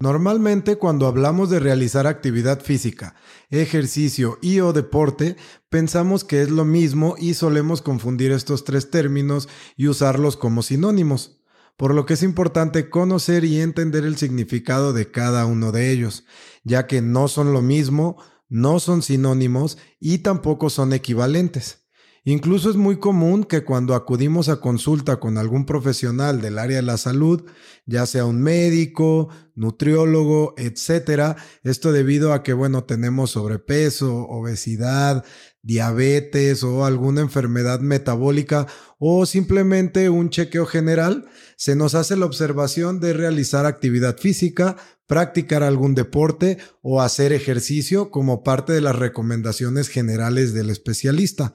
Normalmente cuando hablamos de realizar actividad física, ejercicio y o deporte, pensamos que es lo mismo y solemos confundir estos tres términos y usarlos como sinónimos, por lo que es importante conocer y entender el significado de cada uno de ellos, ya que no son lo mismo, no son sinónimos y tampoco son equivalentes. Incluso es muy común que cuando acudimos a consulta con algún profesional del área de la salud, ya sea un médico, nutriólogo, etcétera, esto debido a que, bueno, tenemos sobrepeso, obesidad, diabetes o alguna enfermedad metabólica o simplemente un chequeo general, se nos hace la observación de realizar actividad física, practicar algún deporte o hacer ejercicio como parte de las recomendaciones generales del especialista.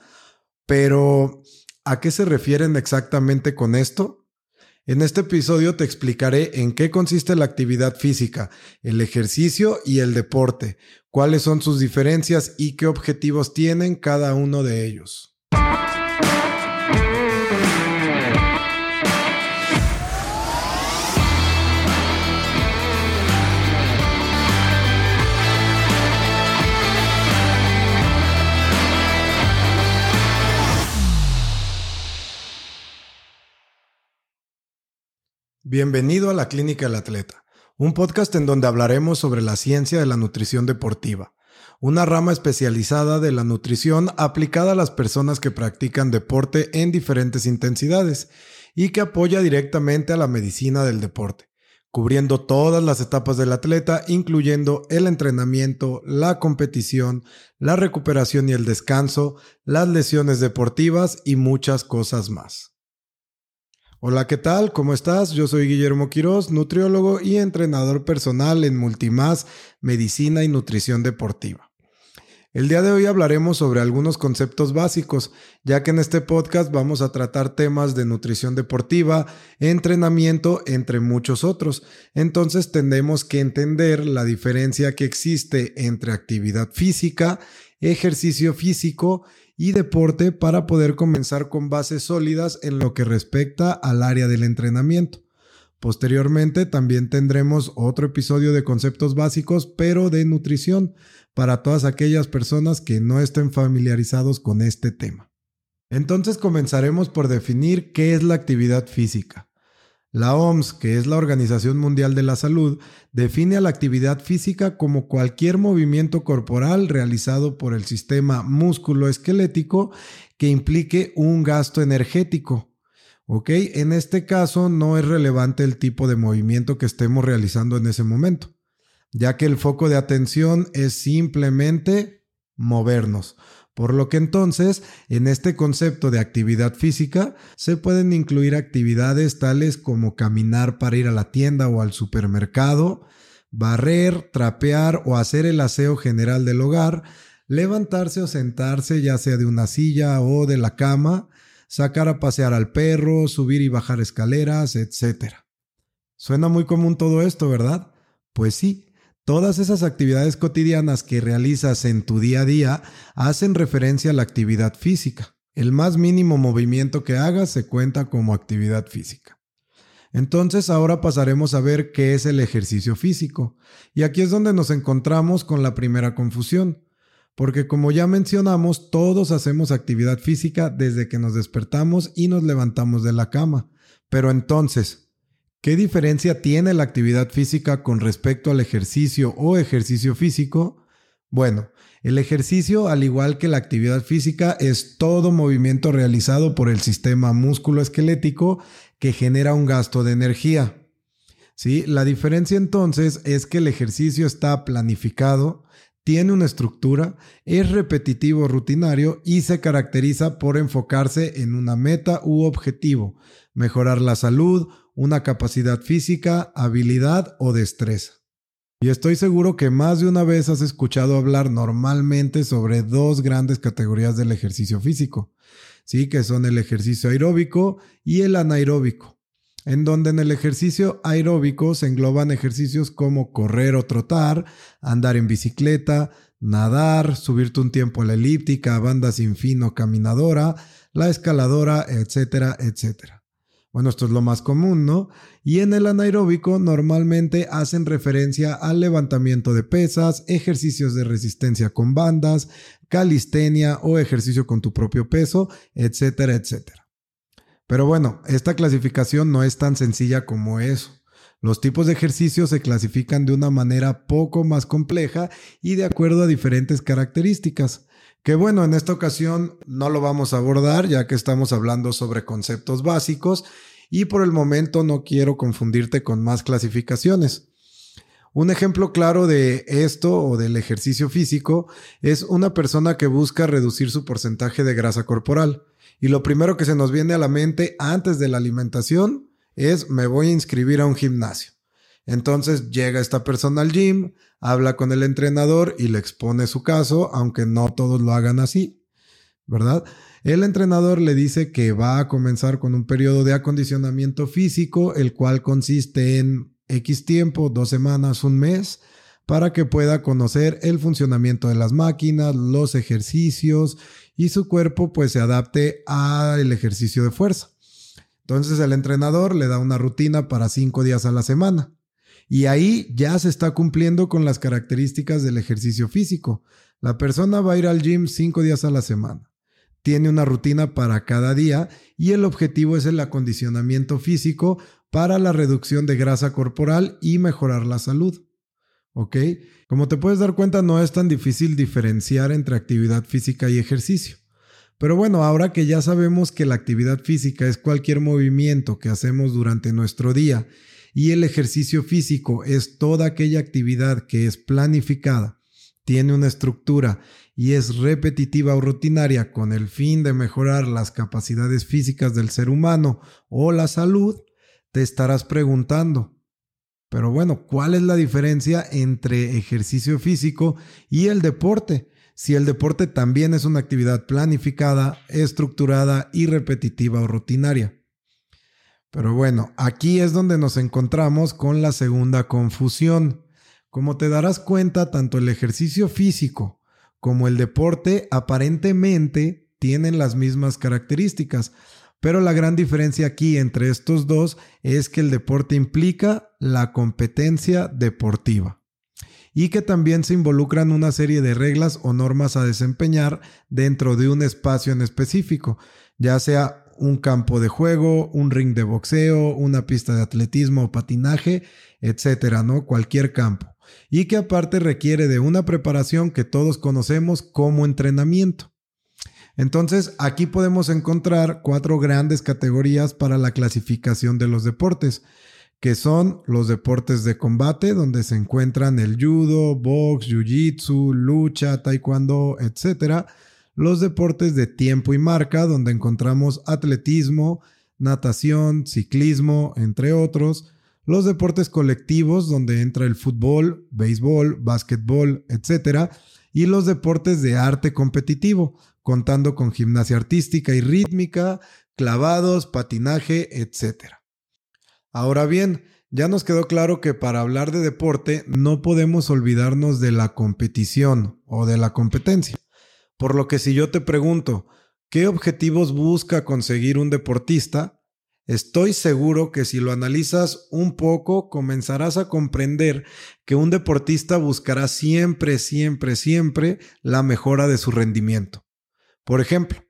Pero, ¿a qué se refieren exactamente con esto? En este episodio te explicaré en qué consiste la actividad física, el ejercicio y el deporte, cuáles son sus diferencias y qué objetivos tienen cada uno de ellos. Bienvenido a la Clínica del Atleta, un podcast en donde hablaremos sobre la ciencia de la nutrición deportiva, una rama especializada de la nutrición aplicada a las personas que practican deporte en diferentes intensidades y que apoya directamente a la medicina del deporte, cubriendo todas las etapas del atleta, incluyendo el entrenamiento, la competición, la recuperación y el descanso, las lesiones deportivas y muchas cosas más. Hola, ¿qué tal? ¿Cómo estás? Yo soy Guillermo Quiroz, nutriólogo y entrenador personal en Multimás, Medicina y Nutrición Deportiva. El día de hoy hablaremos sobre algunos conceptos básicos, ya que en este podcast vamos a tratar temas de nutrición deportiva, entrenamiento, entre muchos otros. Entonces tenemos que entender la diferencia que existe entre actividad física, ejercicio físico y deporte para poder comenzar con bases sólidas en lo que respecta al área del entrenamiento. Posteriormente también tendremos otro episodio de conceptos básicos, pero de nutrición, para todas aquellas personas que no estén familiarizados con este tema. Entonces comenzaremos por definir qué es la actividad física. La OMS, que es la Organización Mundial de la Salud, define a la actividad física como cualquier movimiento corporal realizado por el sistema músculo-esquelético que implique un gasto energético. ¿Ok? En este caso no es relevante el tipo de movimiento que estemos realizando en ese momento, ya que el foco de atención es simplemente movernos. Por lo que entonces, en este concepto de actividad física, se pueden incluir actividades tales como caminar para ir a la tienda o al supermercado, barrer, trapear o hacer el aseo general del hogar, levantarse o sentarse ya sea de una silla o de la cama, sacar a pasear al perro, subir y bajar escaleras, etc. Suena muy común todo esto, ¿verdad? Pues sí, Todas esas actividades cotidianas que realizas en tu día a día hacen referencia a la actividad física. El más mínimo movimiento que hagas se cuenta como actividad física. Entonces ahora pasaremos a ver qué es el ejercicio físico. Y aquí es donde nos encontramos con la primera confusión. Porque como ya mencionamos, todos hacemos actividad física desde que nos despertamos y nos levantamos de la cama. Pero entonces, ¿Qué diferencia tiene la actividad física con respecto al ejercicio o ejercicio físico? Bueno, el ejercicio, al igual que la actividad física, es todo movimiento realizado por el sistema músculo-esquelético que genera un gasto de energía. ¿Sí? La diferencia entonces es que el ejercicio está planificado, tiene una estructura, es repetitivo rutinario y se caracteriza por enfocarse en una meta u objetivo, mejorar la salud, una capacidad física, habilidad o destreza. Y estoy seguro que más de una vez has escuchado hablar normalmente sobre dos grandes categorías del ejercicio físico, ¿sí? que son el ejercicio aeróbico y el anaeróbico, en donde en el ejercicio aeróbico se engloban ejercicios como correr o trotar, andar en bicicleta, nadar, subirte un tiempo a la elíptica, banda sin fin o caminadora, la escaladora, etcétera, etcétera. Bueno, esto es lo más común, ¿no? Y en el anaeróbico normalmente hacen referencia al levantamiento de pesas, ejercicios de resistencia con bandas, calistenia o ejercicio con tu propio peso, etcétera, etcétera. Pero bueno, esta clasificación no es tan sencilla como eso. Los tipos de ejercicios se clasifican de una manera poco más compleja y de acuerdo a diferentes características. Que bueno, en esta ocasión no lo vamos a abordar ya que estamos hablando sobre conceptos básicos y por el momento no quiero confundirte con más clasificaciones. Un ejemplo claro de esto o del ejercicio físico es una persona que busca reducir su porcentaje de grasa corporal. Y lo primero que se nos viene a la mente antes de la alimentación es me voy a inscribir a un gimnasio. Entonces llega esta persona al gym, habla con el entrenador y le expone su caso, aunque no todos lo hagan así, ¿verdad? El entrenador le dice que va a comenzar con un periodo de acondicionamiento físico, el cual consiste en X tiempo, dos semanas, un mes, para que pueda conocer el funcionamiento de las máquinas, los ejercicios y su cuerpo pues se adapte al ejercicio de fuerza. Entonces el entrenador le da una rutina para cinco días a la semana. Y ahí ya se está cumpliendo con las características del ejercicio físico. La persona va a ir al gym cinco días a la semana. Tiene una rutina para cada día y el objetivo es el acondicionamiento físico para la reducción de grasa corporal y mejorar la salud. ¿Ok? Como te puedes dar cuenta, no es tan difícil diferenciar entre actividad física y ejercicio. Pero bueno, ahora que ya sabemos que la actividad física es cualquier movimiento que hacemos durante nuestro día y el ejercicio físico es toda aquella actividad que es planificada, tiene una estructura y es repetitiva o rutinaria con el fin de mejorar las capacidades físicas del ser humano o la salud, te estarás preguntando, pero bueno, ¿cuál es la diferencia entre ejercicio físico y el deporte? Si el deporte también es una actividad planificada, estructurada y repetitiva o rutinaria. Pero bueno, aquí es donde nos encontramos con la segunda confusión. Como te darás cuenta, tanto el ejercicio físico como el deporte aparentemente tienen las mismas características, pero la gran diferencia aquí entre estos dos es que el deporte implica la competencia deportiva y que también se involucran una serie de reglas o normas a desempeñar dentro de un espacio en específico, ya sea un campo de juego, un ring de boxeo, una pista de atletismo o patinaje, etcétera, ¿no? Cualquier campo. Y que aparte requiere de una preparación que todos conocemos como entrenamiento. Entonces, aquí podemos encontrar cuatro grandes categorías para la clasificación de los deportes, que son los deportes de combate, donde se encuentran el judo, box, jiu-jitsu, lucha, taekwondo, etcétera los deportes de tiempo y marca, donde encontramos atletismo, natación, ciclismo, entre otros, los deportes colectivos, donde entra el fútbol, béisbol, básquetbol, etc., y los deportes de arte competitivo, contando con gimnasia artística y rítmica, clavados, patinaje, etc. Ahora bien, ya nos quedó claro que para hablar de deporte no podemos olvidarnos de la competición o de la competencia. Por lo que si yo te pregunto, ¿qué objetivos busca conseguir un deportista? Estoy seguro que si lo analizas un poco, comenzarás a comprender que un deportista buscará siempre, siempre, siempre la mejora de su rendimiento. Por ejemplo,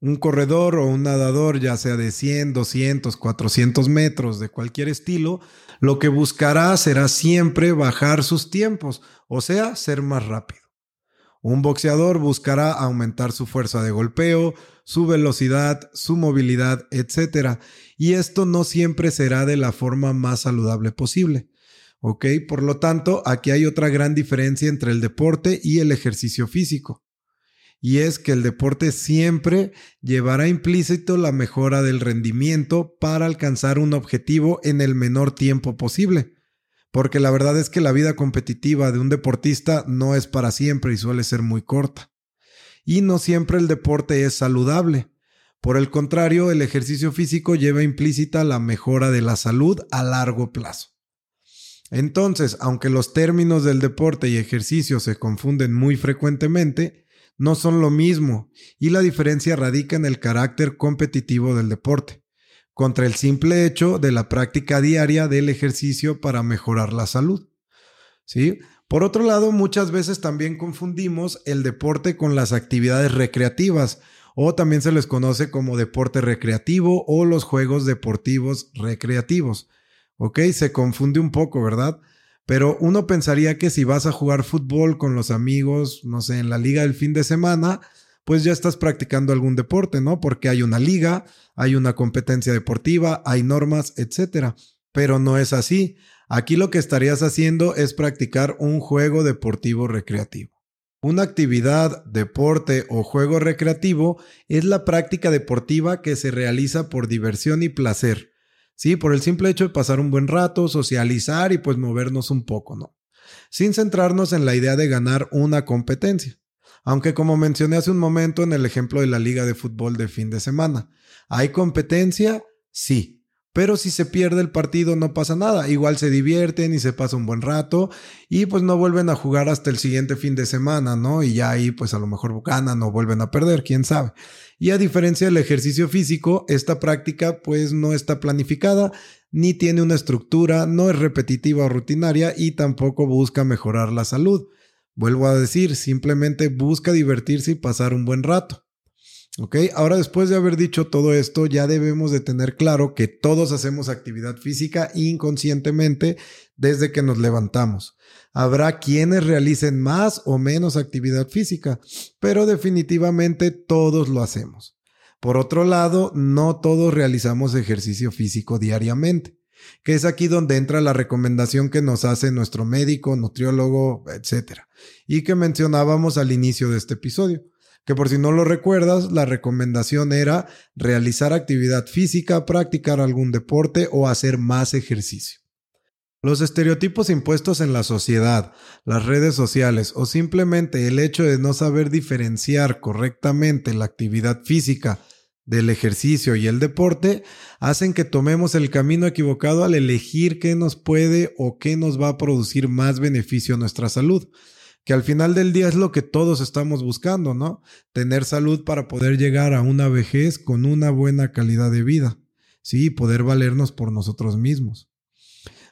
un corredor o un nadador, ya sea de 100, 200, 400 metros, de cualquier estilo, lo que buscará será siempre bajar sus tiempos, o sea, ser más rápido. Un boxeador buscará aumentar su fuerza de golpeo, su velocidad, su movilidad, etc. Y esto no siempre será de la forma más saludable posible. ¿Ok? Por lo tanto, aquí hay otra gran diferencia entre el deporte y el ejercicio físico. Y es que el deporte siempre llevará implícito la mejora del rendimiento para alcanzar un objetivo en el menor tiempo posible porque la verdad es que la vida competitiva de un deportista no es para siempre y suele ser muy corta. Y no siempre el deporte es saludable. Por el contrario, el ejercicio físico lleva implícita la mejora de la salud a largo plazo. Entonces, aunque los términos del deporte y ejercicio se confunden muy frecuentemente, no son lo mismo y la diferencia radica en el carácter competitivo del deporte. contra el simple hecho de la práctica diaria del ejercicio para mejorar la salud. ¿Sí? Por otro lado, muchas veces también confundimos el deporte con las actividades recreativas, o también se les conoce como deporte recreativo o los juegos deportivos recreativos. ¿Ok? Se confunde un poco, ¿verdad? Pero uno pensaría que si vas a jugar fútbol con los amigos, no sé, en la liga del fin de semana, pues ya estás practicando algún deporte, ¿no? Porque hay una liga, hay una competencia deportiva, hay normas, etcétera. Pero no es así. Aquí lo que estarías haciendo es practicar un juego deportivo recreativo. Una actividad, deporte o juego recreativo es la práctica deportiva que se realiza por diversión y placer. Sí, por el simple hecho de pasar un buen rato, socializar y pues movernos un poco, ¿no? Sin centrarnos en la idea de ganar una competencia. Aunque como mencioné hace un momento en el ejemplo de la liga de fútbol de fin de semana, ¿hay competencia? Sí, pero si se pierde el partido no pasa nada, igual se divierten y se pasa un buen rato y pues no vuelven a jugar hasta el siguiente fin de semana, ¿no? Y ya ahí pues a lo mejor ganan o vuelven a perder, quién sabe. Y a diferencia del ejercicio físico, esta práctica pues no está planificada, ni tiene una estructura, no es repetitiva o rutinaria y tampoco busca mejorar la salud. Vuelvo a decir, simplemente busca divertirse y pasar un buen rato. ¿Ok? Ahora después de haber dicho todo esto, ya debemos de tener claro que todos hacemos actividad física inconscientemente desde que nos levantamos. Habrá quienes realicen más o menos actividad física, pero definitivamente todos lo hacemos. Por otro lado, no todos realizamos ejercicio físico diariamente, que es aquí donde entra la recomendación que nos hace nuestro médico, nutriólogo, etc. Y que mencionábamos al inicio de este episodio que por si no lo recuerdas, la recomendación era realizar actividad física, practicar algún deporte o hacer más ejercicio. Los estereotipos impuestos en la sociedad, las redes sociales o simplemente el hecho de no saber diferenciar correctamente la actividad física del ejercicio y el deporte hacen que tomemos el camino equivocado al elegir qué nos puede o qué nos va a producir más beneficio a nuestra salud que al final del día es lo que todos estamos buscando, ¿no? Tener salud para poder llegar a una vejez con una buena calidad de vida, sí, poder valernos por nosotros mismos.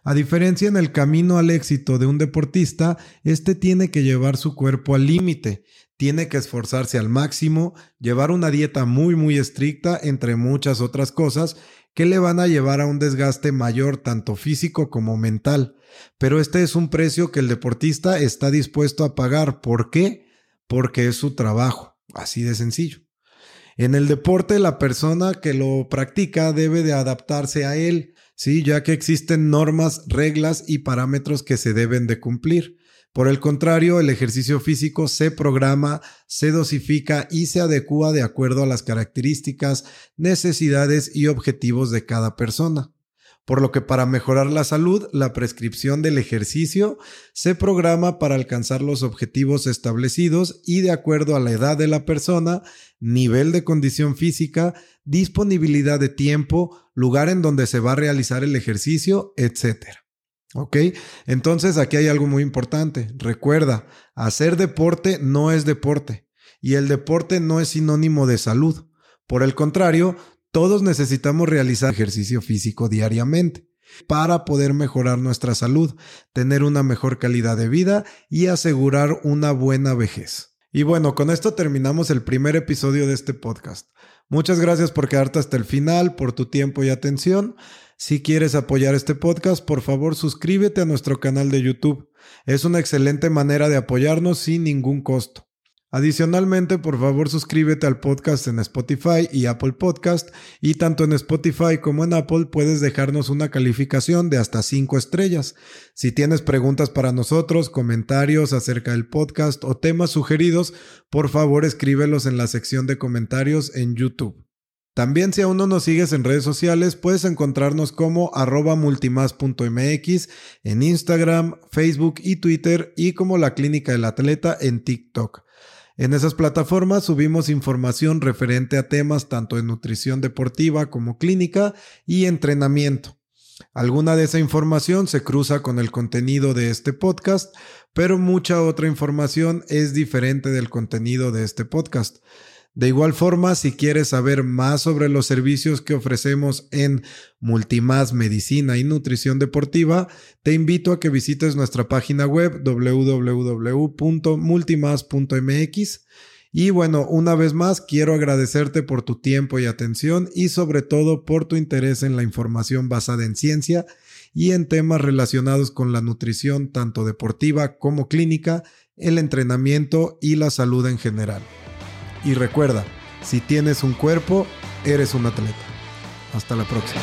A diferencia en el camino al éxito de un deportista, este tiene que llevar su cuerpo al límite, tiene que esforzarse al máximo, llevar una dieta muy muy estricta, entre muchas otras cosas, que le van a llevar a un desgaste mayor tanto físico como mental. Pero este es un precio que el deportista está dispuesto a pagar. ¿Por qué? Porque es su trabajo. Así de sencillo. En el deporte, la persona que lo practica debe de adaptarse a él, sí, ya que existen normas, reglas y parámetros que se deben de cumplir. Por el contrario, el ejercicio físico se programa, se dosifica y se adecúa de acuerdo a las características, necesidades y objetivos de cada persona. Por lo que para mejorar la salud, la prescripción del ejercicio se programa para alcanzar los objetivos establecidos y de acuerdo a la edad de la persona, nivel de condición física, disponibilidad de tiempo, lugar en donde se va a realizar el ejercicio, etc. ¿Ok? Entonces aquí hay algo muy importante. Recuerda, hacer deporte no es deporte y el deporte no es sinónimo de salud. Por el contrario, todos necesitamos realizar ejercicio físico diariamente para poder mejorar nuestra salud, tener una mejor calidad de vida y asegurar una buena vejez. Y bueno, con esto terminamos el primer episodio de este podcast. Muchas gracias por quedarte hasta el final, por tu tiempo y atención. Si quieres apoyar este podcast, por favor suscríbete a nuestro canal de YouTube. Es una excelente manera de apoyarnos sin ningún costo. Adicionalmente, por favor suscríbete al podcast en Spotify y Apple Podcast y tanto en Spotify como en Apple puedes dejarnos una calificación de hasta 5 estrellas. Si tienes preguntas para nosotros, comentarios acerca del podcast o temas sugeridos, por favor escríbelos en la sección de comentarios en YouTube. También si aún no nos sigues en redes sociales, puedes encontrarnos como arroba en Instagram, Facebook y Twitter y como la Clínica del Atleta en TikTok. En esas plataformas subimos información referente a temas tanto de nutrición deportiva como clínica y entrenamiento. Alguna de esa información se cruza con el contenido de este podcast, pero mucha otra información es diferente del contenido de este podcast. De igual forma, si quieres saber más sobre los servicios que ofrecemos en Multimás Medicina y Nutrición Deportiva, te invito a que visites nuestra página web www.multimas.mx. Y bueno, una vez más, quiero agradecerte por tu tiempo y atención y sobre todo por tu interés en la información basada en ciencia y en temas relacionados con la nutrición tanto deportiva como clínica, el entrenamiento y la salud en general. Y recuerda, si tienes un cuerpo, eres un atleta. Hasta la próxima.